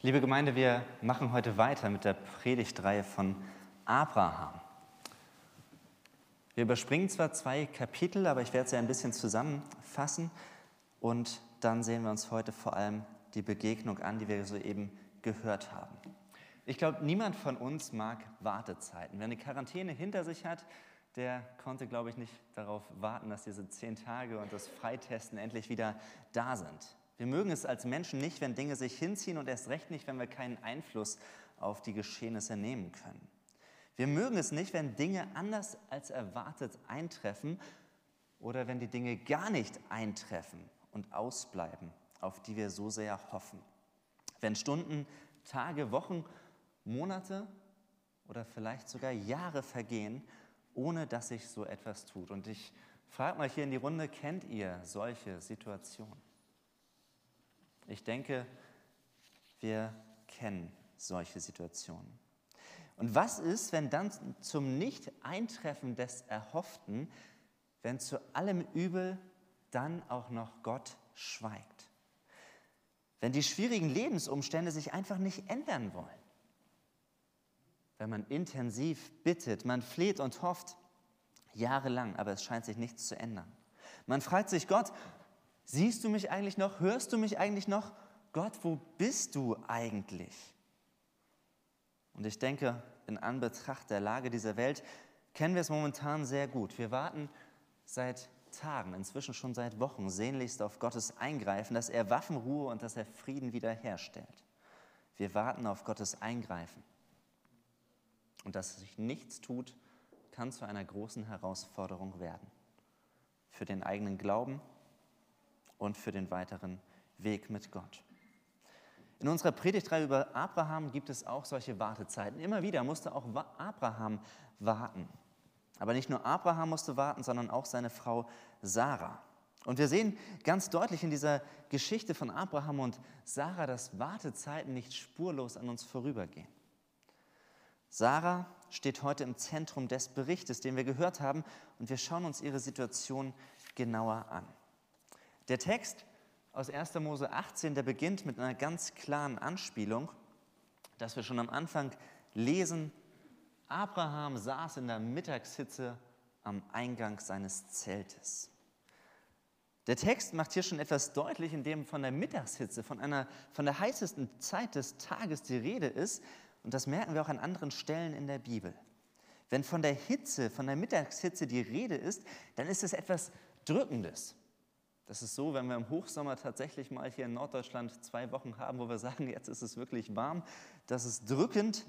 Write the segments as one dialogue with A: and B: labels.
A: Liebe Gemeinde, wir machen heute weiter mit der Predigtreihe von Abraham. Wir überspringen zwar zwei Kapitel, aber ich werde sie ein bisschen zusammenfassen und dann sehen wir uns heute vor allem die Begegnung an, die wir soeben gehört haben. Ich glaube, niemand von uns mag Wartezeiten. Wer eine Quarantäne hinter sich hat, der konnte, glaube ich, nicht darauf warten, dass diese zehn Tage und das Freitesten endlich wieder da sind. Wir mögen es als Menschen nicht, wenn Dinge sich hinziehen und erst recht nicht, wenn wir keinen Einfluss auf die Geschehnisse nehmen können. Wir mögen es nicht, wenn Dinge anders als erwartet eintreffen oder wenn die Dinge gar nicht eintreffen und ausbleiben, auf die wir so sehr hoffen. Wenn Stunden, Tage, Wochen, Monate oder vielleicht sogar Jahre vergehen, ohne dass sich so etwas tut. Und ich frage mal hier in die Runde, kennt ihr solche Situationen? Ich denke, wir kennen solche Situationen. Und was ist, wenn dann zum Nicht-Eintreffen des Erhofften, wenn zu allem Übel dann auch noch Gott schweigt? Wenn die schwierigen Lebensumstände sich einfach nicht ändern wollen? Wenn man intensiv bittet, man fleht und hofft, jahrelang, aber es scheint sich nichts zu ändern. Man fragt sich Gott, Siehst du mich eigentlich noch? Hörst du mich eigentlich noch? Gott, wo bist du eigentlich? Und ich denke, in Anbetracht der Lage dieser Welt kennen wir es momentan sehr gut. Wir warten seit Tagen, inzwischen schon seit Wochen, sehnlichst auf Gottes Eingreifen, dass er Waffenruhe und dass er Frieden wiederherstellt. Wir warten auf Gottes Eingreifen. Und dass sich nichts tut, kann zu einer großen Herausforderung werden. Für den eigenen Glauben und für den weiteren Weg mit Gott. In unserer Predigtreihe über Abraham gibt es auch solche Wartezeiten. Immer wieder musste auch Abraham warten. Aber nicht nur Abraham musste warten, sondern auch seine Frau Sarah. Und wir sehen ganz deutlich in dieser Geschichte von Abraham und Sarah, dass Wartezeiten nicht spurlos an uns vorübergehen. Sarah steht heute im Zentrum des Berichtes, den wir gehört haben, und wir schauen uns ihre Situation genauer an. Der Text aus 1. Mose 18, der beginnt mit einer ganz klaren Anspielung, dass wir schon am Anfang lesen, Abraham saß in der Mittagshitze am Eingang seines Zeltes. Der Text macht hier schon etwas deutlich, indem von der Mittagshitze, von, einer, von der heißesten Zeit des Tages die Rede ist. Und das merken wir auch an anderen Stellen in der Bibel. Wenn von der Hitze, von der Mittagshitze die Rede ist, dann ist es etwas Drückendes. Das ist so, wenn wir im Hochsommer tatsächlich mal hier in Norddeutschland zwei Wochen haben, wo wir sagen, jetzt ist es wirklich warm, das ist drückend.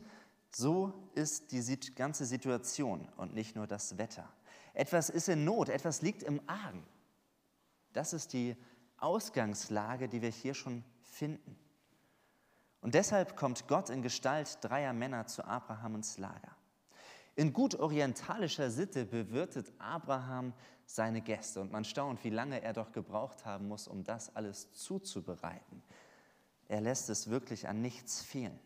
A: So ist die ganze Situation und nicht nur das Wetter. Etwas ist in Not, etwas liegt im Argen. Das ist die Ausgangslage, die wir hier schon finden. Und deshalb kommt Gott in Gestalt dreier Männer zu Abraham ins Lager. In gut orientalischer Sitte bewirtet Abraham seine Gäste und man staunt, wie lange er doch gebraucht haben muss, um das alles zuzubereiten. Er lässt es wirklich an nichts fehlen.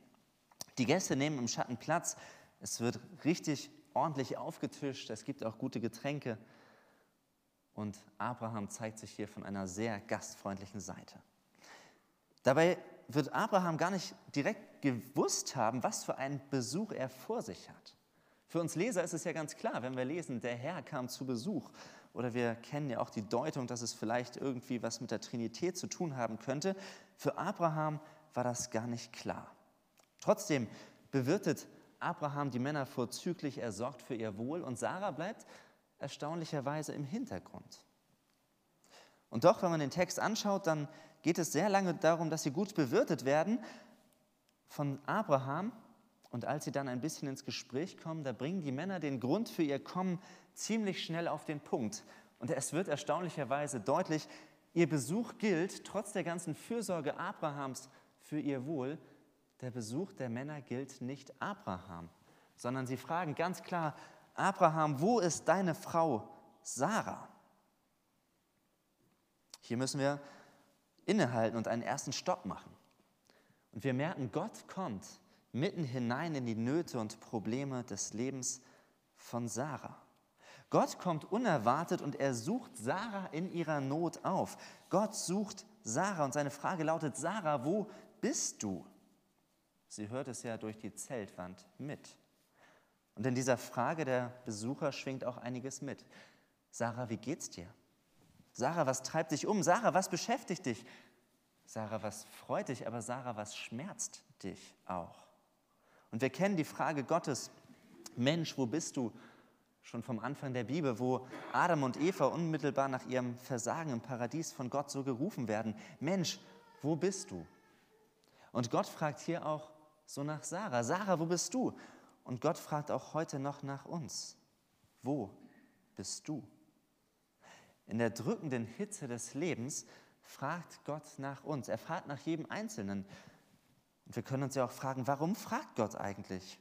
A: Die Gäste nehmen im Schatten Platz, es wird richtig ordentlich aufgetischt, es gibt auch gute Getränke und Abraham zeigt sich hier von einer sehr gastfreundlichen Seite. Dabei wird Abraham gar nicht direkt gewusst haben, was für einen Besuch er vor sich hat. Für uns Leser ist es ja ganz klar, wenn wir lesen, der Herr kam zu Besuch. Oder wir kennen ja auch die Deutung, dass es vielleicht irgendwie was mit der Trinität zu tun haben könnte. Für Abraham war das gar nicht klar. Trotzdem bewirtet Abraham die Männer vorzüglich, er sorgt für ihr Wohl und Sarah bleibt erstaunlicherweise im Hintergrund. Und doch, wenn man den Text anschaut, dann geht es sehr lange darum, dass sie gut bewirtet werden von Abraham und als sie dann ein bisschen ins Gespräch kommen, da bringen die Männer den Grund für ihr Kommen ziemlich schnell auf den Punkt. Und es wird erstaunlicherweise deutlich, ihr Besuch gilt, trotz der ganzen Fürsorge Abrahams für ihr Wohl, der Besuch der Männer gilt nicht Abraham, sondern sie fragen ganz klar, Abraham, wo ist deine Frau Sarah? Hier müssen wir innehalten und einen ersten Stopp machen. Und wir merken, Gott kommt mitten hinein in die Nöte und Probleme des Lebens von Sarah. Gott kommt unerwartet und er sucht Sarah in ihrer Not auf. Gott sucht Sarah und seine Frage lautet, Sarah, wo bist du? Sie hört es ja durch die Zeltwand mit. Und in dieser Frage der Besucher schwingt auch einiges mit. Sarah, wie geht's dir? Sarah, was treibt dich um? Sarah, was beschäftigt dich? Sarah, was freut dich? Aber Sarah, was schmerzt dich auch? Und wir kennen die Frage Gottes, Mensch, wo bist du? Schon vom Anfang der Bibel, wo Adam und Eva unmittelbar nach ihrem Versagen im Paradies von Gott so gerufen werden. Mensch, wo bist du? Und Gott fragt hier auch so nach Sarah. Sarah, wo bist du? Und Gott fragt auch heute noch nach uns. Wo bist du? In der drückenden Hitze des Lebens fragt Gott nach uns. Er fragt nach jedem Einzelnen. Und wir können uns ja auch fragen, warum fragt Gott eigentlich?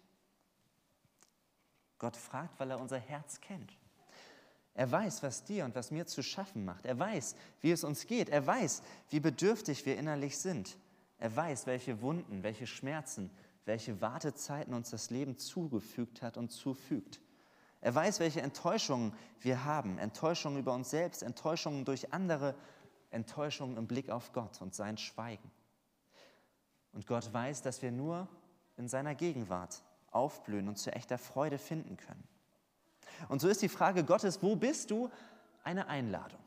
A: Gott fragt, weil er unser Herz kennt. Er weiß, was dir und was mir zu schaffen macht. Er weiß, wie es uns geht. Er weiß, wie bedürftig wir innerlich sind. Er weiß, welche Wunden, welche Schmerzen, welche Wartezeiten uns das Leben zugefügt hat und zufügt. Er weiß, welche Enttäuschungen wir haben. Enttäuschungen über uns selbst, Enttäuschungen durch andere, Enttäuschungen im Blick auf Gott und sein Schweigen. Und Gott weiß, dass wir nur in seiner Gegenwart aufblühen und zu echter Freude finden können. Und so ist die Frage Gottes, wo bist du, eine Einladung.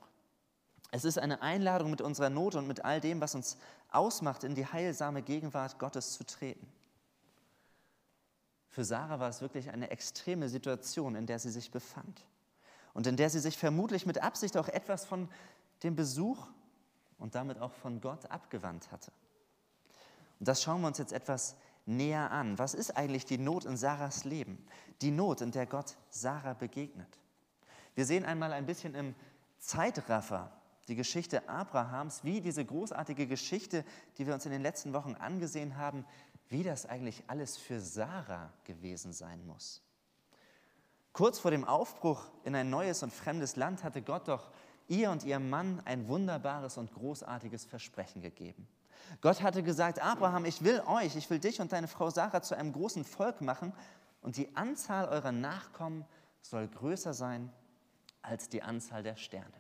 A: Es ist eine Einladung, mit unserer Not und mit all dem, was uns ausmacht, in die heilsame Gegenwart Gottes zu treten. Für Sarah war es wirklich eine extreme Situation, in der sie sich befand und in der sie sich vermutlich mit Absicht auch etwas von dem Besuch und damit auch von Gott abgewandt hatte. Und das schauen wir uns jetzt etwas näher an. Was ist eigentlich die Not in Sarahs Leben? Die Not, in der Gott Sarah begegnet. Wir sehen einmal ein bisschen im Zeitraffer die Geschichte Abrahams, wie diese großartige Geschichte, die wir uns in den letzten Wochen angesehen haben, wie das eigentlich alles für Sarah gewesen sein muss. Kurz vor dem Aufbruch in ein neues und fremdes Land hatte Gott doch ihr und ihrem Mann ein wunderbares und großartiges Versprechen gegeben. Gott hatte gesagt, Abraham, ich will euch, ich will dich und deine Frau Sarah zu einem großen Volk machen und die Anzahl eurer Nachkommen soll größer sein als die Anzahl der Sterne.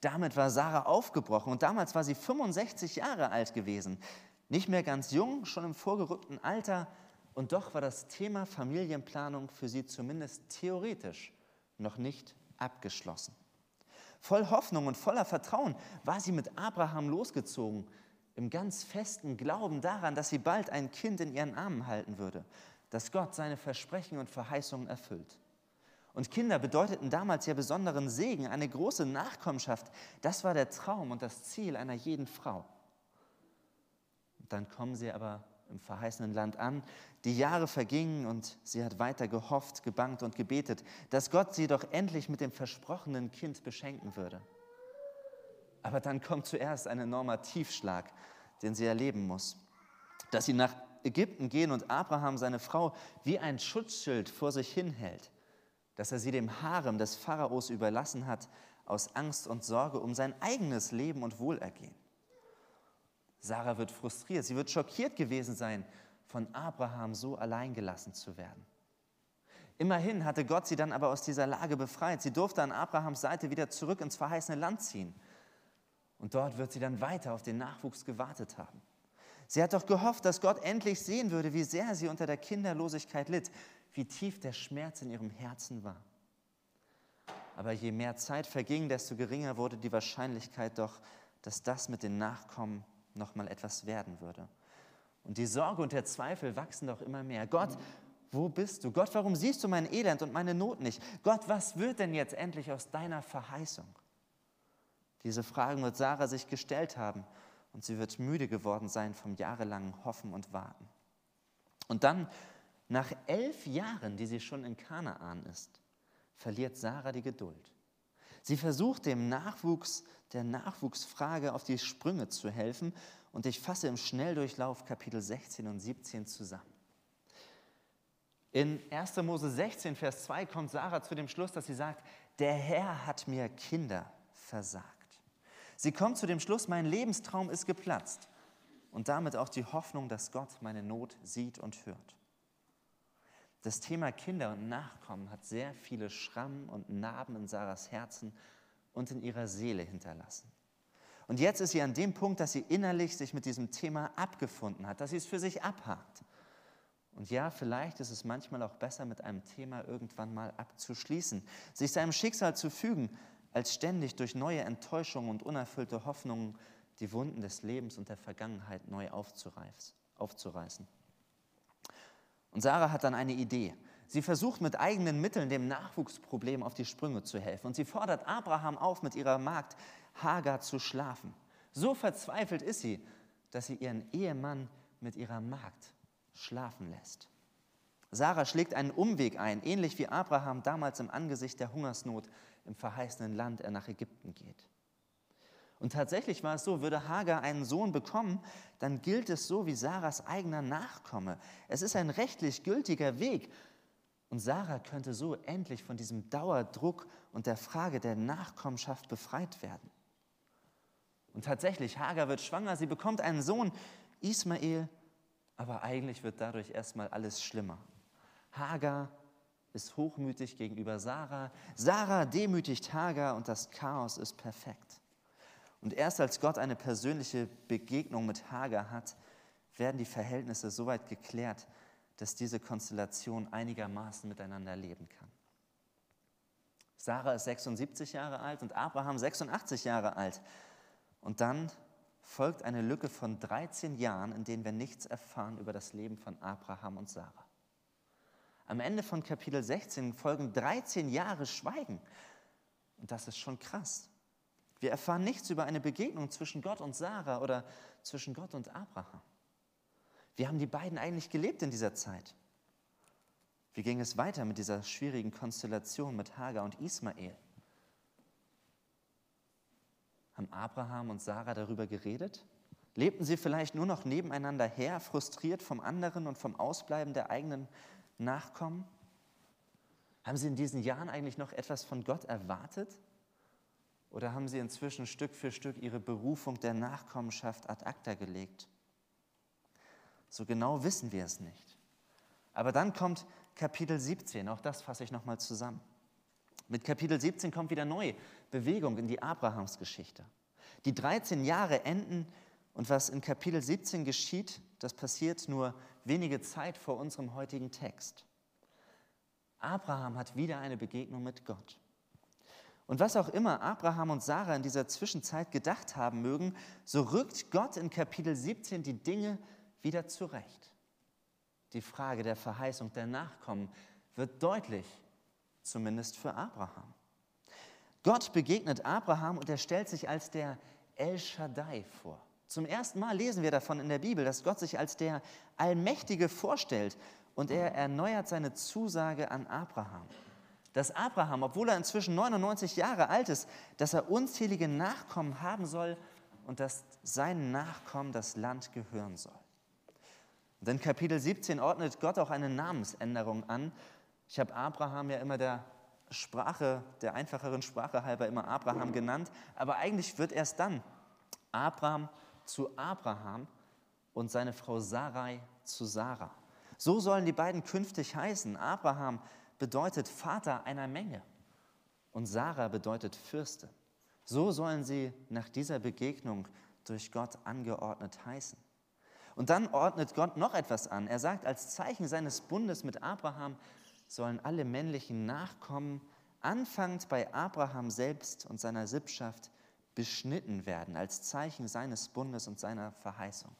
A: Damit war Sarah aufgebrochen und damals war sie 65 Jahre alt gewesen. Nicht mehr ganz jung, schon im vorgerückten Alter und doch war das Thema Familienplanung für sie zumindest theoretisch noch nicht abgeschlossen. Voll Hoffnung und voller Vertrauen war sie mit Abraham losgezogen im ganz festen Glauben daran, dass sie bald ein Kind in ihren Armen halten würde, dass Gott seine Versprechen und Verheißungen erfüllt. Und Kinder bedeuteten damals ja besonderen Segen, eine große Nachkommenschaft. Das war der Traum und das Ziel einer jeden Frau. Und dann kommen sie aber im verheißenen Land an. Die Jahre vergingen und sie hat weiter gehofft, gebangt und gebetet, dass Gott sie doch endlich mit dem versprochenen Kind beschenken würde. Aber dann kommt zuerst ein enormer Tiefschlag, den sie erleben muss. Dass sie nach Ägypten gehen und Abraham seine Frau wie ein Schutzschild vor sich hinhält. Dass er sie dem Harem des Pharaos überlassen hat, aus Angst und Sorge um sein eigenes Leben und Wohlergehen. Sarah wird frustriert, sie wird schockiert gewesen sein, von Abraham so allein gelassen zu werden. Immerhin hatte Gott sie dann aber aus dieser Lage befreit. Sie durfte an Abrahams Seite wieder zurück ins verheißene Land ziehen. Und dort wird sie dann weiter auf den Nachwuchs gewartet haben. Sie hat doch gehofft, dass Gott endlich sehen würde, wie sehr sie unter der Kinderlosigkeit litt, wie tief der Schmerz in ihrem Herzen war. Aber je mehr Zeit verging, desto geringer wurde die Wahrscheinlichkeit doch, dass das mit den Nachkommen noch mal etwas werden würde. Und die Sorge und der Zweifel wachsen doch immer mehr. Gott, wo bist du? Gott, warum siehst du mein Elend und meine Not nicht? Gott, was wird denn jetzt endlich aus deiner Verheißung? Diese Fragen wird Sarah sich gestellt haben und sie wird müde geworden sein vom jahrelangen Hoffen und Warten. Und dann, nach elf Jahren, die sie schon in Kanaan ist, verliert Sarah die Geduld. Sie versucht dem Nachwuchs, der Nachwuchsfrage auf die Sprünge zu helfen und ich fasse im Schnelldurchlauf Kapitel 16 und 17 zusammen. In 1. Mose 16, Vers 2 kommt Sarah zu dem Schluss, dass sie sagt, der Herr hat mir Kinder versagt. Sie kommt zu dem Schluss, mein Lebenstraum ist geplatzt und damit auch die Hoffnung, dass Gott meine Not sieht und hört. Das Thema Kinder und Nachkommen hat sehr viele Schrammen und Narben in Sarahs Herzen und in ihrer Seele hinterlassen. Und jetzt ist sie an dem Punkt, dass sie innerlich sich mit diesem Thema abgefunden hat, dass sie es für sich abhakt. Und ja, vielleicht ist es manchmal auch besser, mit einem Thema irgendwann mal abzuschließen, sich seinem Schicksal zu fügen, als ständig durch neue Enttäuschungen und unerfüllte Hoffnungen die Wunden des Lebens und der Vergangenheit neu aufzureißen. Und Sarah hat dann eine Idee. Sie versucht mit eigenen Mitteln dem Nachwuchsproblem auf die Sprünge zu helfen. Und sie fordert Abraham auf, mit ihrer Magd Hagar zu schlafen. So verzweifelt ist sie, dass sie ihren Ehemann mit ihrer Magd schlafen lässt. Sarah schlägt einen Umweg ein, ähnlich wie Abraham damals im Angesicht der Hungersnot im verheißenen Land er nach Ägypten geht. Und tatsächlich war es so, würde Hagar einen Sohn bekommen, dann gilt es so wie Sarahs eigener Nachkomme. Es ist ein rechtlich gültiger Weg. Und Sarah könnte so endlich von diesem Dauerdruck und der Frage der Nachkommenschaft befreit werden. Und tatsächlich, Hagar wird schwanger, sie bekommt einen Sohn, Ismael, aber eigentlich wird dadurch erstmal alles schlimmer. Hagar ist hochmütig gegenüber Sarah, Sarah demütigt Hagar und das Chaos ist perfekt. Und erst als Gott eine persönliche Begegnung mit Hagar hat, werden die Verhältnisse so weit geklärt, dass diese Konstellation einigermaßen miteinander leben kann. Sarah ist 76 Jahre alt und Abraham 86 Jahre alt. Und dann folgt eine Lücke von 13 Jahren, in denen wir nichts erfahren über das Leben von Abraham und Sarah. Am Ende von Kapitel 16 folgen 13 Jahre Schweigen. Und das ist schon krass. Wir erfahren nichts über eine Begegnung zwischen Gott und Sarah oder zwischen Gott und Abraham. Wie haben die beiden eigentlich gelebt in dieser Zeit? Wie ging es weiter mit dieser schwierigen Konstellation mit Hagar und Ismael? Haben Abraham und Sarah darüber geredet? Lebten sie vielleicht nur noch nebeneinander her, frustriert vom anderen und vom Ausbleiben der eigenen Nachkommen? Haben sie in diesen Jahren eigentlich noch etwas von Gott erwartet? Oder haben sie inzwischen Stück für Stück ihre Berufung der Nachkommenschaft ad acta gelegt? So genau wissen wir es nicht. Aber dann kommt Kapitel 17, auch das fasse ich nochmal zusammen. Mit Kapitel 17 kommt wieder neue Bewegung in die Abrahamsgeschichte. Die 13 Jahre enden und was in Kapitel 17 geschieht, das passiert nur wenige Zeit vor unserem heutigen Text. Abraham hat wieder eine Begegnung mit Gott. Und was auch immer Abraham und Sarah in dieser Zwischenzeit gedacht haben mögen, so rückt Gott in Kapitel 17 die Dinge wieder zurecht. Die Frage der Verheißung der Nachkommen wird deutlich, zumindest für Abraham. Gott begegnet Abraham und er stellt sich als der El Shaddai vor. Zum ersten Mal lesen wir davon in der Bibel, dass Gott sich als der Allmächtige vorstellt und er erneuert seine Zusage an Abraham. Dass Abraham, obwohl er inzwischen 99 Jahre alt ist, dass er unzählige Nachkommen haben soll und dass seinen Nachkommen das Land gehören soll. Und in Kapitel 17 ordnet Gott auch eine Namensänderung an. Ich habe Abraham ja immer der Sprache, der einfacheren Sprache halber immer Abraham genannt, aber eigentlich wird erst dann Abraham zu Abraham und seine Frau Sarai zu Sarah. So sollen die beiden künftig heißen. Abraham bedeutet Vater einer Menge und Sarah bedeutet Fürste. So sollen sie nach dieser Begegnung durch Gott angeordnet heißen. Und dann ordnet Gott noch etwas an. Er sagt, als Zeichen seines Bundes mit Abraham sollen alle männlichen Nachkommen, anfangend bei Abraham selbst und seiner Sippschaft, beschnitten werden, als Zeichen seines Bundes und seiner Verheißung.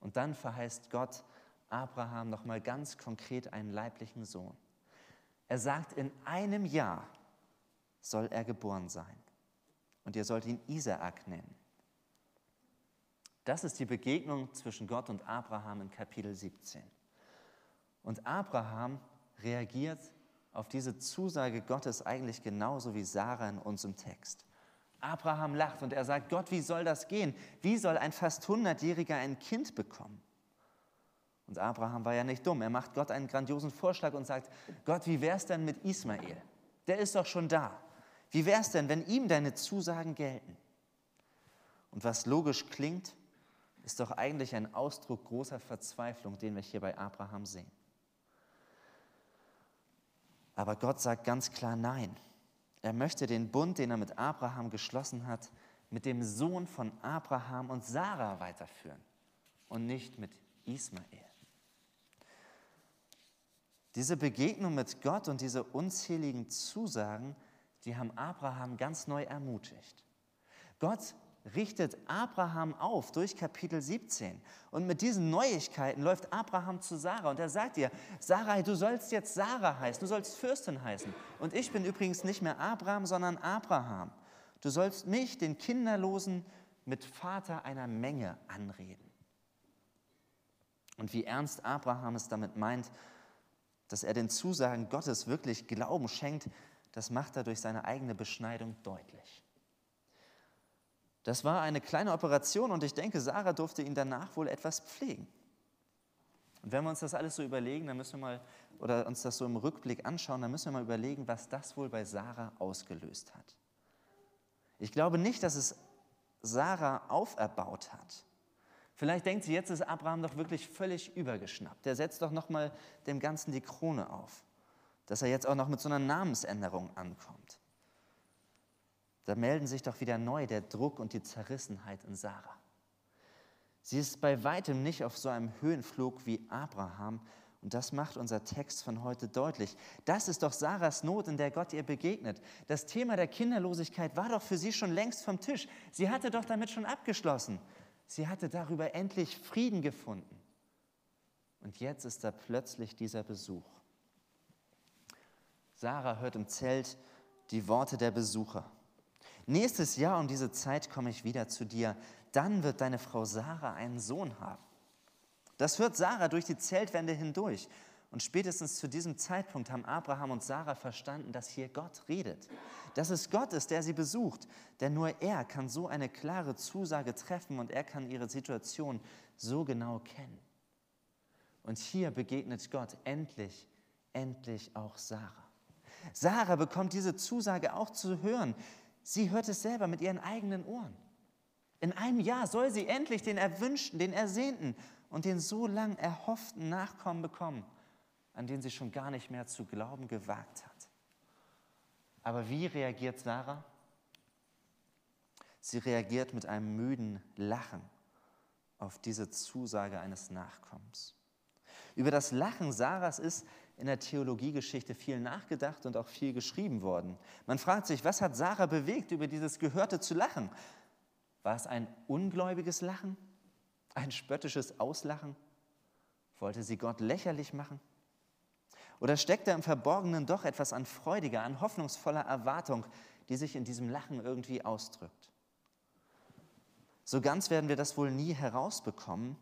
A: Und dann verheißt Gott Abraham nochmal ganz konkret einen leiblichen Sohn. Er sagt, in einem Jahr soll er geboren sein. Und ihr sollt ihn Isaak nennen. Das ist die Begegnung zwischen Gott und Abraham in Kapitel 17. Und Abraham reagiert auf diese Zusage Gottes eigentlich genauso wie Sarah in unserem Text. Abraham lacht und er sagt, Gott, wie soll das gehen? Wie soll ein fast 100-Jähriger ein Kind bekommen? Und Abraham war ja nicht dumm. Er macht Gott einen grandiosen Vorschlag und sagt, Gott, wie wäre es denn mit Ismael? Der ist doch schon da. Wie wäre es denn, wenn ihm deine Zusagen gelten? Und was logisch klingt, ist doch eigentlich ein Ausdruck großer Verzweiflung, den wir hier bei Abraham sehen. Aber Gott sagt ganz klar Nein. Er möchte den Bund, den er mit Abraham geschlossen hat, mit dem Sohn von Abraham und Sarah weiterführen und nicht mit Ismael. Diese Begegnung mit Gott und diese unzähligen Zusagen, die haben Abraham ganz neu ermutigt. Gott richtet Abraham auf durch Kapitel 17. Und mit diesen Neuigkeiten läuft Abraham zu Sarah und er sagt ihr, Sarah, du sollst jetzt Sarah heißen, du sollst Fürstin heißen. Und ich bin übrigens nicht mehr Abraham, sondern Abraham. Du sollst mich, den Kinderlosen, mit Vater einer Menge anreden. Und wie ernst Abraham es damit meint, dass er den Zusagen Gottes wirklich Glauben schenkt, das macht er durch seine eigene Beschneidung deutlich. Das war eine kleine Operation und ich denke, Sarah durfte ihn danach wohl etwas pflegen. Und wenn wir uns das alles so überlegen, dann müssen wir mal, oder uns das so im Rückblick anschauen, dann müssen wir mal überlegen, was das wohl bei Sarah ausgelöst hat. Ich glaube nicht, dass es Sarah auferbaut hat. Vielleicht denkt sie, jetzt ist Abraham doch wirklich völlig übergeschnappt. Der setzt doch nochmal dem Ganzen die Krone auf, dass er jetzt auch noch mit so einer Namensänderung ankommt. Da melden sich doch wieder neu der Druck und die Zerrissenheit in Sarah. Sie ist bei weitem nicht auf so einem Höhenflug wie Abraham, und das macht unser Text von heute deutlich. Das ist doch Sarahs Not, in der Gott ihr begegnet. Das Thema der Kinderlosigkeit war doch für sie schon längst vom Tisch. Sie hatte doch damit schon abgeschlossen. Sie hatte darüber endlich Frieden gefunden. Und jetzt ist da plötzlich dieser Besuch. Sarah hört im Zelt die Worte der Besucher. Nächstes Jahr um diese Zeit komme ich wieder zu dir. Dann wird deine Frau Sarah einen Sohn haben. Das hört Sarah durch die Zeltwände hindurch. Und spätestens zu diesem Zeitpunkt haben Abraham und Sarah verstanden, dass hier Gott redet. Dass es Gott ist, der sie besucht. Denn nur er kann so eine klare Zusage treffen und er kann ihre Situation so genau kennen. Und hier begegnet Gott endlich, endlich auch Sarah. Sarah bekommt diese Zusage auch zu hören. Sie hört es selber mit ihren eigenen Ohren. In einem Jahr soll sie endlich den erwünschten, den ersehnten und den so lang erhofften Nachkommen bekommen, an den sie schon gar nicht mehr zu glauben gewagt hat. Aber wie reagiert Sarah? Sie reagiert mit einem müden Lachen auf diese Zusage eines Nachkommens. Über das Lachen Sarahs ist in der Theologiegeschichte viel nachgedacht und auch viel geschrieben worden. Man fragt sich, was hat Sarah bewegt, über dieses Gehörte zu lachen? War es ein ungläubiges Lachen? Ein spöttisches Auslachen? Wollte sie Gott lächerlich machen? Oder steckt da im Verborgenen doch etwas an freudiger, an hoffnungsvoller Erwartung, die sich in diesem Lachen irgendwie ausdrückt? So ganz werden wir das wohl nie herausbekommen,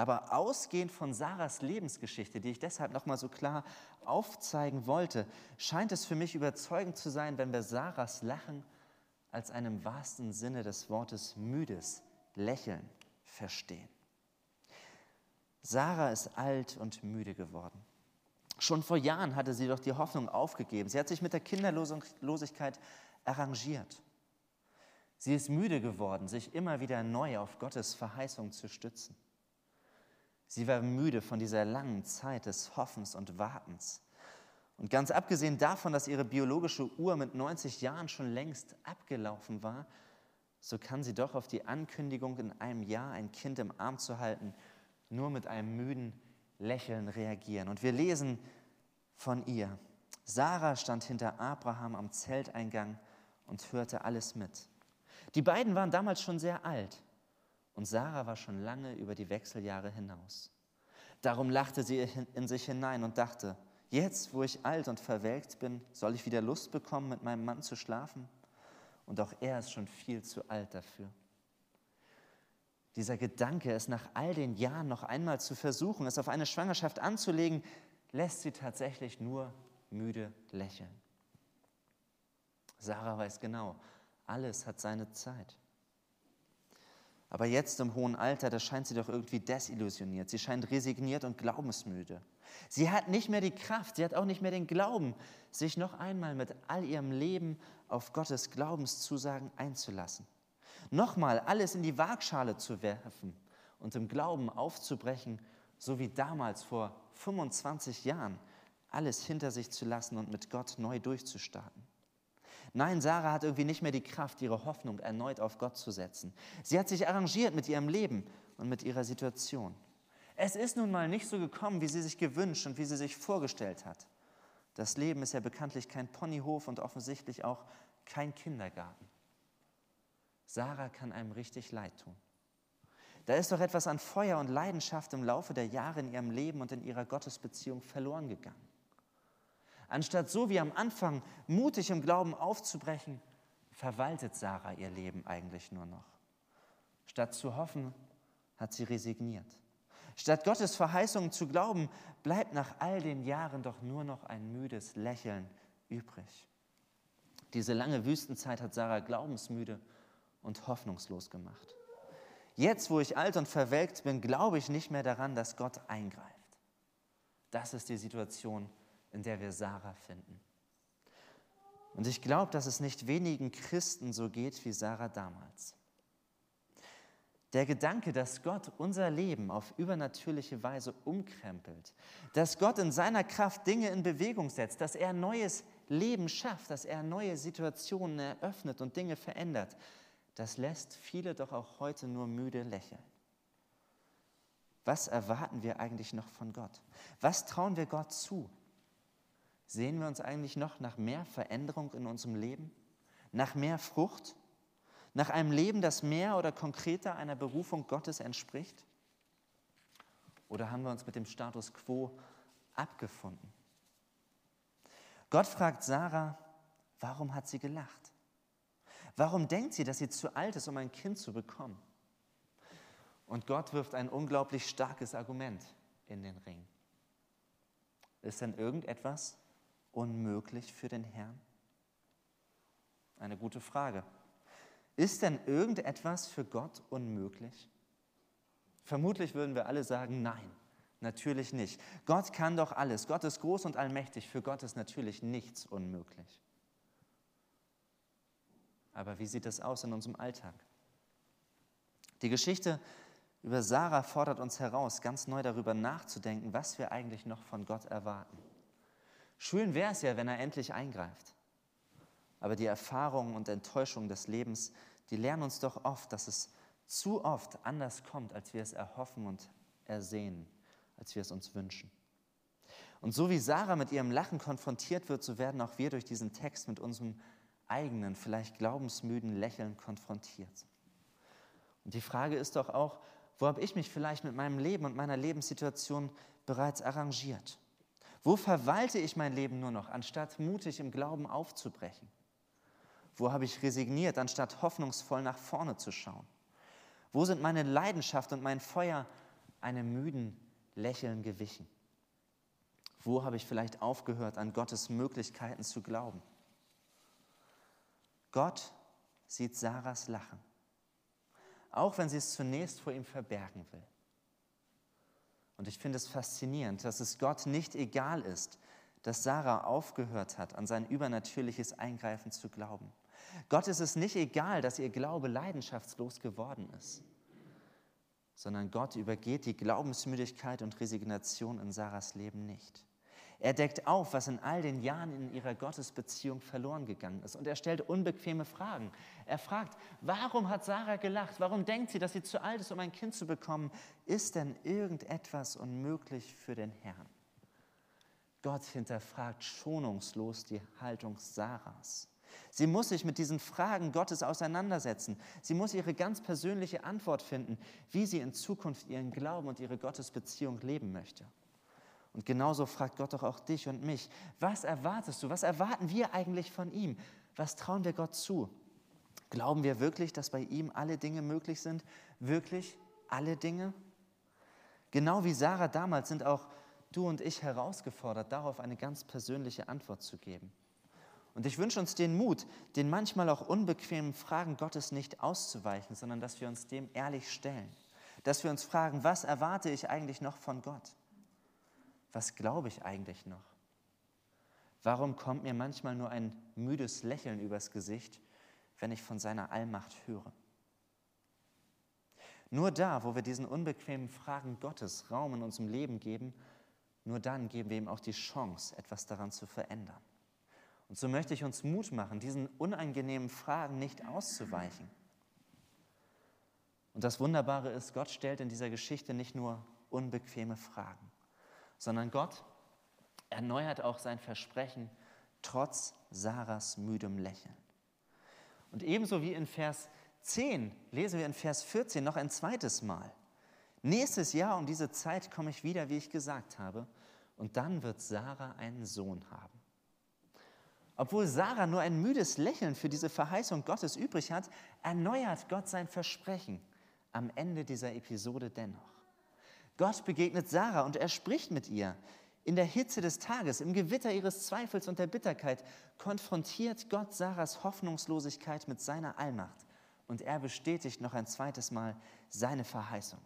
A: aber ausgehend von Sarahs Lebensgeschichte, die ich deshalb nochmal so klar aufzeigen wollte, scheint es für mich überzeugend zu sein, wenn wir Sarahs Lachen als einem wahrsten Sinne des Wortes müdes Lächeln verstehen. Sarah ist alt und müde geworden. Schon vor Jahren hatte sie doch die Hoffnung aufgegeben. Sie hat sich mit der Kinderlosigkeit arrangiert. Sie ist müde geworden, sich immer wieder neu auf Gottes Verheißung zu stützen. Sie war müde von dieser langen Zeit des Hoffens und Wartens. Und ganz abgesehen davon, dass ihre biologische Uhr mit 90 Jahren schon längst abgelaufen war, so kann sie doch auf die Ankündigung, in einem Jahr ein Kind im Arm zu halten, nur mit einem müden Lächeln reagieren. Und wir lesen von ihr. Sarah stand hinter Abraham am Zelteingang und hörte alles mit. Die beiden waren damals schon sehr alt und Sarah war schon lange über die Wechseljahre hinaus. Darum lachte sie in sich hinein und dachte, jetzt, wo ich alt und verwelkt bin, soll ich wieder Lust bekommen, mit meinem Mann zu schlafen? Und auch er ist schon viel zu alt dafür. Dieser Gedanke, es nach all den Jahren noch einmal zu versuchen, es auf eine Schwangerschaft anzulegen, lässt sie tatsächlich nur müde lächeln. Sarah weiß genau, alles hat seine Zeit. Aber jetzt im hohen Alter, da scheint sie doch irgendwie desillusioniert. Sie scheint resigniert und glaubensmüde. Sie hat nicht mehr die Kraft, sie hat auch nicht mehr den Glauben, sich noch einmal mit all ihrem Leben auf Gottes Glaubenszusagen einzulassen. Nochmal alles in die Waagschale zu werfen und im Glauben aufzubrechen, so wie damals vor 25 Jahren, alles hinter sich zu lassen und mit Gott neu durchzustarten. Nein, Sarah hat irgendwie nicht mehr die Kraft, ihre Hoffnung erneut auf Gott zu setzen. Sie hat sich arrangiert mit ihrem Leben und mit ihrer Situation. Es ist nun mal nicht so gekommen, wie sie sich gewünscht und wie sie sich vorgestellt hat. Das Leben ist ja bekanntlich kein Ponyhof und offensichtlich auch kein Kindergarten. Sarah kann einem richtig leid tun. Da ist doch etwas an Feuer und Leidenschaft im Laufe der Jahre in ihrem Leben und in ihrer Gottesbeziehung verloren gegangen. Anstatt so wie am Anfang mutig im Glauben aufzubrechen, verwaltet Sarah ihr Leben eigentlich nur noch. Statt zu hoffen, hat sie resigniert. Statt Gottes Verheißungen zu glauben, bleibt nach all den Jahren doch nur noch ein müdes Lächeln übrig. Diese lange Wüstenzeit hat Sarah glaubensmüde und hoffnungslos gemacht. Jetzt, wo ich alt und verwelkt bin, glaube ich nicht mehr daran, dass Gott eingreift. Das ist die Situation, in der wir Sarah finden. Und ich glaube, dass es nicht wenigen Christen so geht wie Sarah damals. Der Gedanke, dass Gott unser Leben auf übernatürliche Weise umkrempelt, dass Gott in seiner Kraft Dinge in Bewegung setzt, dass er neues Leben schafft, dass er neue Situationen eröffnet und Dinge verändert, das lässt viele doch auch heute nur müde lächeln. Was erwarten wir eigentlich noch von Gott? Was trauen wir Gott zu? Sehen wir uns eigentlich noch nach mehr Veränderung in unserem Leben? Nach mehr Frucht? Nach einem Leben, das mehr oder konkreter einer Berufung Gottes entspricht? Oder haben wir uns mit dem Status quo abgefunden? Gott fragt Sarah, warum hat sie gelacht? Warum denkt sie, dass sie zu alt ist, um ein Kind zu bekommen? Und Gott wirft ein unglaublich starkes Argument in den Ring. Ist denn irgendetwas, unmöglich für den Herrn? Eine gute Frage. Ist denn irgendetwas für Gott unmöglich? Vermutlich würden wir alle sagen, nein, natürlich nicht. Gott kann doch alles. Gott ist groß und allmächtig. Für Gott ist natürlich nichts unmöglich. Aber wie sieht es aus in unserem Alltag? Die Geschichte über Sarah fordert uns heraus, ganz neu darüber nachzudenken, was wir eigentlich noch von Gott erwarten. Schön wäre es ja, wenn er endlich eingreift. Aber die Erfahrungen und Enttäuschungen des Lebens, die lernen uns doch oft, dass es zu oft anders kommt, als wir es erhoffen und ersehen, als wir es uns wünschen. Und so wie Sarah mit ihrem Lachen konfrontiert wird, so werden auch wir durch diesen Text mit unserem eigenen, vielleicht glaubensmüden Lächeln konfrontiert. Und die Frage ist doch auch, wo habe ich mich vielleicht mit meinem Leben und meiner Lebenssituation bereits arrangiert? Wo verwalte ich mein Leben nur noch, anstatt mutig im Glauben aufzubrechen? Wo habe ich resigniert, anstatt hoffnungsvoll nach vorne zu schauen? Wo sind meine Leidenschaft und mein Feuer einem müden Lächeln gewichen? Wo habe ich vielleicht aufgehört, an Gottes Möglichkeiten zu glauben? Gott sieht Sarahs Lachen, auch wenn sie es zunächst vor ihm verbergen will. Und ich finde es faszinierend, dass es Gott nicht egal ist, dass Sarah aufgehört hat, an sein übernatürliches Eingreifen zu glauben. Gott ist es nicht egal, dass ihr Glaube leidenschaftslos geworden ist, sondern Gott übergeht die Glaubensmüdigkeit und Resignation in Sarahs Leben nicht. Er deckt auf, was in all den Jahren in ihrer Gottesbeziehung verloren gegangen ist. Und er stellt unbequeme Fragen. Er fragt, warum hat Sarah gelacht? Warum denkt sie, dass sie zu alt ist, um ein Kind zu bekommen? Ist denn irgendetwas unmöglich für den Herrn? Gott hinterfragt schonungslos die Haltung Sarahs. Sie muss sich mit diesen Fragen Gottes auseinandersetzen. Sie muss ihre ganz persönliche Antwort finden, wie sie in Zukunft ihren Glauben und ihre Gottesbeziehung leben möchte. Und genauso fragt Gott doch auch dich und mich, was erwartest du? Was erwarten wir eigentlich von ihm? Was trauen wir Gott zu? Glauben wir wirklich, dass bei ihm alle Dinge möglich sind? Wirklich alle Dinge? Genau wie Sarah damals sind auch du und ich herausgefordert, darauf eine ganz persönliche Antwort zu geben. Und ich wünsche uns den Mut, den manchmal auch unbequemen Fragen Gottes nicht auszuweichen, sondern dass wir uns dem ehrlich stellen. Dass wir uns fragen, was erwarte ich eigentlich noch von Gott? Was glaube ich eigentlich noch? Warum kommt mir manchmal nur ein müdes Lächeln übers Gesicht, wenn ich von seiner Allmacht höre? Nur da, wo wir diesen unbequemen Fragen Gottes Raum in unserem Leben geben, nur dann geben wir ihm auch die Chance, etwas daran zu verändern. Und so möchte ich uns Mut machen, diesen unangenehmen Fragen nicht auszuweichen. Und das Wunderbare ist, Gott stellt in dieser Geschichte nicht nur unbequeme Fragen, sondern Gott erneuert auch sein Versprechen trotz Sarahs müdem Lächeln. Und ebenso wie in Vers 10 lesen wir in Vers 14 noch ein zweites Mal. Nächstes Jahr um diese Zeit komme ich wieder, wie ich gesagt habe, und dann wird Sarah einen Sohn haben. Obwohl Sarah nur ein müdes Lächeln für diese Verheißung Gottes übrig hat, erneuert Gott sein Versprechen am Ende dieser Episode dennoch. Gott begegnet Sarah und er spricht mit ihr. In der Hitze des Tages, im Gewitter ihres Zweifels und der Bitterkeit konfrontiert Gott Sarahs Hoffnungslosigkeit mit seiner Allmacht und er bestätigt noch ein zweites Mal seine Verheißung.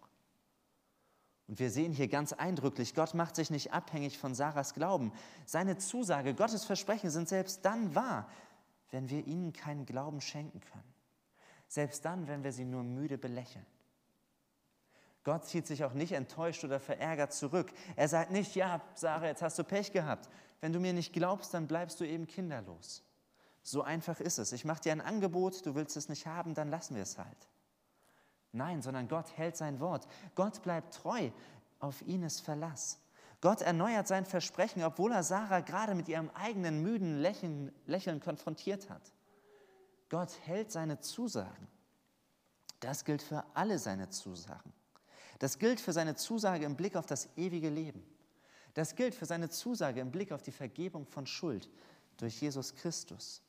A: Und wir sehen hier ganz eindrücklich, Gott macht sich nicht abhängig von Sarahs Glauben. Seine Zusage, Gottes Versprechen sind selbst dann wahr, wenn wir ihnen keinen Glauben schenken können. Selbst dann, wenn wir sie nur müde belächeln. Gott zieht sich auch nicht enttäuscht oder verärgert zurück. Er sagt nicht, ja, Sarah, jetzt hast du Pech gehabt. Wenn du mir nicht glaubst, dann bleibst du eben kinderlos. So einfach ist es. Ich mache dir ein Angebot, du willst es nicht haben, dann lassen wir es halt. Nein, sondern Gott hält sein Wort. Gott bleibt treu. Auf ihn ist Verlass. Gott erneuert sein Versprechen, obwohl er Sarah gerade mit ihrem eigenen müden Lächeln, Lächeln konfrontiert hat. Gott hält seine Zusagen. Das gilt für alle seine Zusagen. Das gilt für seine Zusage im Blick auf das ewige Leben. Das gilt für seine Zusage im Blick auf die Vergebung von Schuld durch Jesus Christus.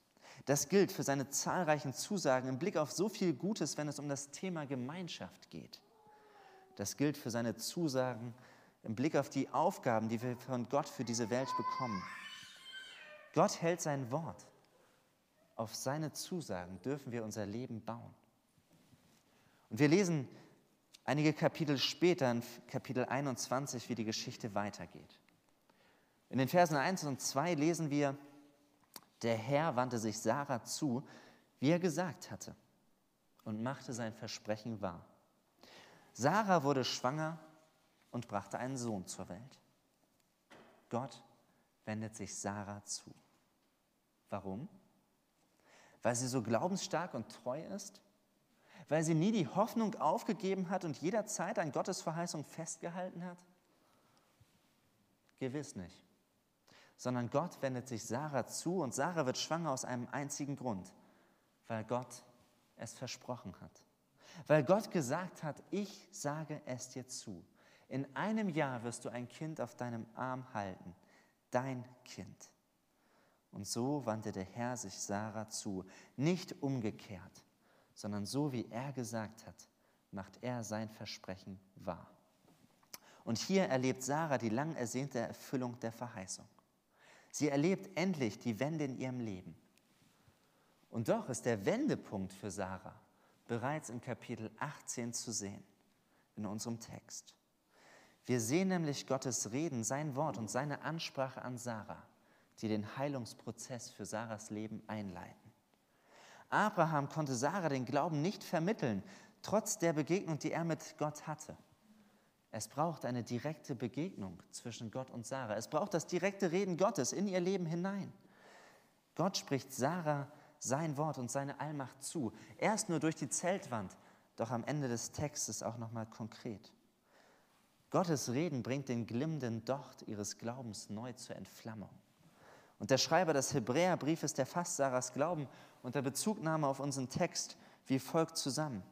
A: Das gilt für seine zahlreichen Zusagen im Blick auf so viel Gutes, wenn es um das Thema Gemeinschaft geht. Das gilt für seine Zusagen im Blick auf die Aufgaben, die wir von Gott für diese Welt bekommen. Gott hält sein Wort. Auf seine Zusagen dürfen wir unser Leben bauen. Und wir lesen einige Kapitel später, in Kapitel 21, wie die Geschichte weitergeht. In den Versen 1 und 2 lesen wir, der Herr wandte sich Sarah zu, wie er gesagt hatte, und machte sein Versprechen wahr. Sarah wurde schwanger und brachte einen Sohn zur Welt. Gott wendet sich Sarah zu. Warum? Weil sie so glaubensstark und treu ist? Weil sie nie die Hoffnung aufgegeben hat und jederzeit an Gottes Verheißung festgehalten hat? Gewiss nicht sondern Gott wendet sich Sarah zu und Sarah wird schwanger aus einem einzigen Grund, weil Gott es versprochen hat. Weil Gott gesagt hat, ich sage es dir zu. In einem Jahr wirst du ein Kind auf deinem Arm halten, dein Kind. Und so wandte der Herr sich Sarah zu, nicht umgekehrt, sondern so wie er gesagt hat, macht er sein Versprechen wahr. Und hier erlebt Sarah die lang ersehnte Erfüllung der Verheißung. Sie erlebt endlich die Wende in ihrem Leben. Und doch ist der Wendepunkt für Sarah bereits in Kapitel 18 zu sehen, in unserem Text. Wir sehen nämlich Gottes Reden, sein Wort und seine Ansprache an Sarah, die den Heilungsprozess für Sarahs Leben einleiten. Abraham konnte Sarah den Glauben nicht vermitteln, trotz der Begegnung, die er mit Gott hatte. Es braucht eine direkte Begegnung zwischen Gott und Sarah. Es braucht das direkte Reden Gottes in ihr Leben hinein. Gott spricht Sarah sein Wort und seine Allmacht zu. Erst nur durch die Zeltwand, doch am Ende des Textes auch nochmal konkret. Gottes Reden bringt den glimmenden Docht ihres Glaubens neu zur Entflammung. Und der Schreiber des Hebräerbriefes, der fasst Sarahs Glauben unter Bezugnahme auf unseren Text wie folgt zusammen.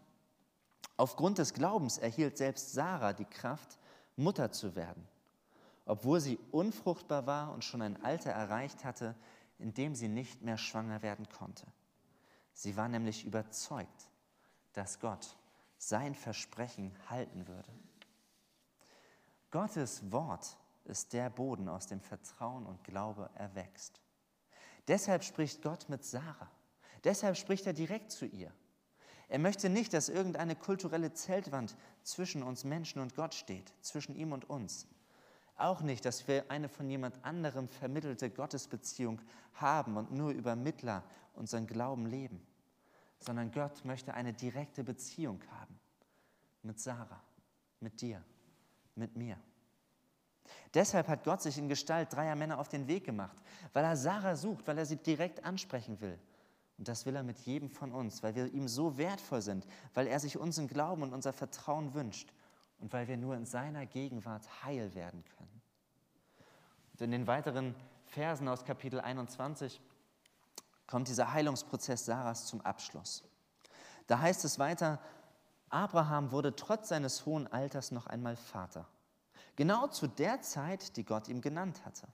A: Aufgrund des Glaubens erhielt selbst Sarah die Kraft, Mutter zu werden, obwohl sie unfruchtbar war und schon ein Alter erreicht hatte, in dem sie nicht mehr schwanger werden konnte. Sie war nämlich überzeugt, dass Gott sein Versprechen halten würde. Gottes Wort ist der Boden, aus dem Vertrauen und Glaube erwächst. Deshalb spricht Gott mit Sarah. Deshalb spricht er direkt zu ihr. Er möchte nicht, dass irgendeine kulturelle Zeltwand zwischen uns Menschen und Gott steht, zwischen ihm und uns. Auch nicht, dass wir eine von jemand anderem vermittelte Gottesbeziehung haben und nur über Mittler unseren Glauben leben, sondern Gott möchte eine direkte Beziehung haben mit Sarah, mit dir, mit mir. Deshalb hat Gott sich in Gestalt dreier Männer auf den Weg gemacht, weil er Sarah sucht, weil er sie direkt ansprechen will. Und das will er mit jedem von uns, weil wir ihm so wertvoll sind, weil er sich unseren Glauben und unser Vertrauen wünscht und weil wir nur in seiner Gegenwart heil werden können. Und in den weiteren Versen aus Kapitel 21 kommt dieser Heilungsprozess Sarahs zum Abschluss. Da heißt es weiter, Abraham wurde trotz seines hohen Alters noch einmal Vater. Genau zu der Zeit, die Gott ihm genannt hatte.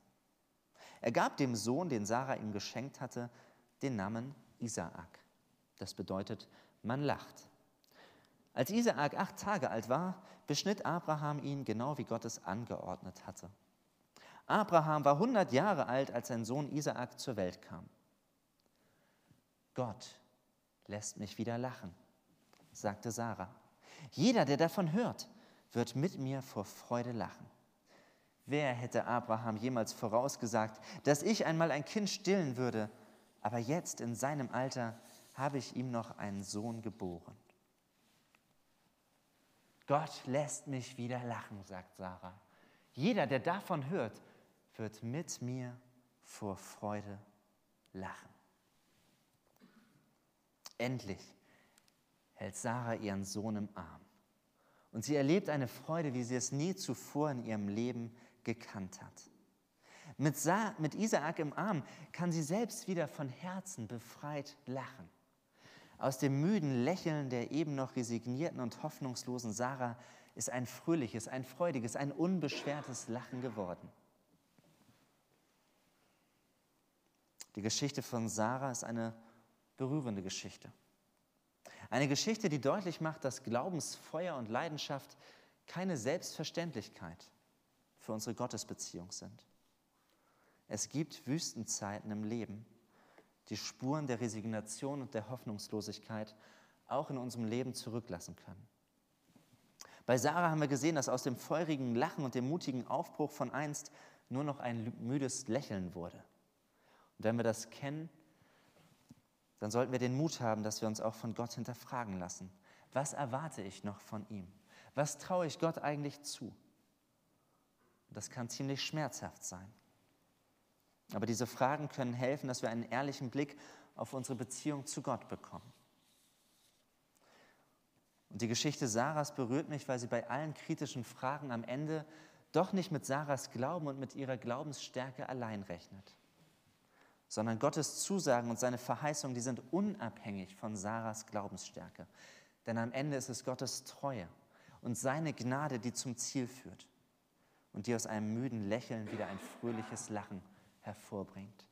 A: Er gab dem Sohn, den Sarah ihm geschenkt hatte, den Namen Isaak. Das bedeutet, man lacht. Als Isaak acht Tage alt war, beschnitt Abraham ihn genau wie Gott es angeordnet hatte. Abraham war 100 Jahre alt, als sein Sohn Isaak zur Welt kam. Gott lässt mich wieder lachen, sagte Sarah. Jeder, der davon hört, wird mit mir vor Freude lachen. Wer hätte Abraham jemals vorausgesagt, dass ich einmal ein Kind stillen würde, aber jetzt in seinem Alter habe ich ihm noch einen Sohn geboren. Gott lässt mich wieder lachen, sagt Sarah. Jeder, der davon hört, wird mit mir vor Freude lachen. Endlich hält Sarah ihren Sohn im Arm. Und sie erlebt eine Freude, wie sie es nie zuvor in ihrem Leben gekannt hat. Mit, Sa mit Isaak im Arm kann sie selbst wieder von Herzen befreit lachen. Aus dem müden Lächeln der eben noch resignierten und hoffnungslosen Sarah ist ein fröhliches, ein freudiges, ein unbeschwertes Lachen geworden. Die Geschichte von Sarah ist eine berührende Geschichte. Eine Geschichte, die deutlich macht, dass Glaubensfeuer und Leidenschaft keine Selbstverständlichkeit für unsere Gottesbeziehung sind. Es gibt Wüstenzeiten im Leben, die Spuren der Resignation und der Hoffnungslosigkeit auch in unserem Leben zurücklassen können. Bei Sarah haben wir gesehen, dass aus dem feurigen Lachen und dem mutigen Aufbruch von einst nur noch ein müdes Lächeln wurde. Und wenn wir das kennen, dann sollten wir den Mut haben, dass wir uns auch von Gott hinterfragen lassen. Was erwarte ich noch von ihm? Was traue ich Gott eigentlich zu? Das kann ziemlich schmerzhaft sein. Aber diese Fragen können helfen, dass wir einen ehrlichen Blick auf unsere Beziehung zu Gott bekommen. Und die Geschichte Sarahs berührt mich, weil sie bei allen kritischen Fragen am Ende doch nicht mit Sarahs Glauben und mit ihrer Glaubensstärke allein rechnet sondern Gottes Zusagen und seine Verheißungen, die sind unabhängig von Sarahs Glaubensstärke. Denn am Ende ist es Gottes Treue und seine Gnade, die zum Ziel führt und die aus einem müden Lächeln wieder ein fröhliches Lachen hervorbringt.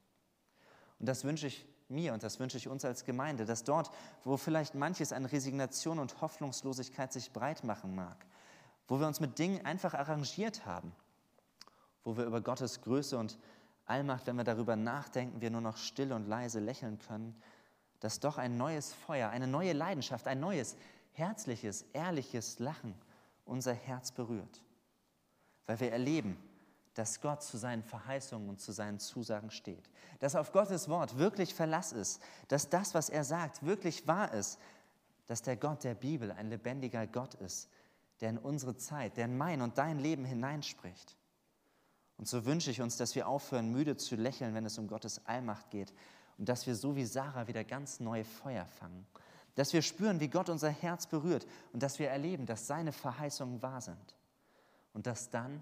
A: Und das wünsche ich mir und das wünsche ich uns als Gemeinde, dass dort, wo vielleicht manches an Resignation und Hoffnungslosigkeit sich breit machen mag, wo wir uns mit Dingen einfach arrangiert haben, wo wir über Gottes Größe und Allmacht, wenn wir darüber nachdenken, wir nur noch still und leise lächeln können, dass doch ein neues Feuer, eine neue Leidenschaft, ein neues, herzliches, ehrliches Lachen unser Herz berührt. Weil wir erleben, dass Gott zu seinen Verheißungen und zu seinen Zusagen steht. Dass auf Gottes Wort wirklich Verlass ist. Dass das, was er sagt, wirklich wahr ist. Dass der Gott der Bibel ein lebendiger Gott ist, der in unsere Zeit, der in mein und dein Leben hineinspricht. Und so wünsche ich uns, dass wir aufhören, müde zu lächeln, wenn es um Gottes Allmacht geht. Und dass wir so wie Sarah wieder ganz neue Feuer fangen. Dass wir spüren, wie Gott unser Herz berührt und dass wir erleben, dass seine Verheißungen wahr sind. Und dass dann,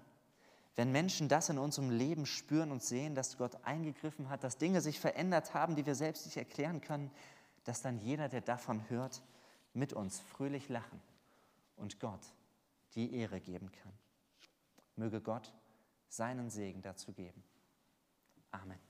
A: wenn Menschen das in unserem Leben spüren und sehen, dass Gott eingegriffen hat, dass Dinge sich verändert haben, die wir selbst nicht erklären können, dass dann jeder, der davon hört, mit uns fröhlich lachen und Gott die Ehre geben kann. Möge Gott seinen Segen dazu geben. Amen.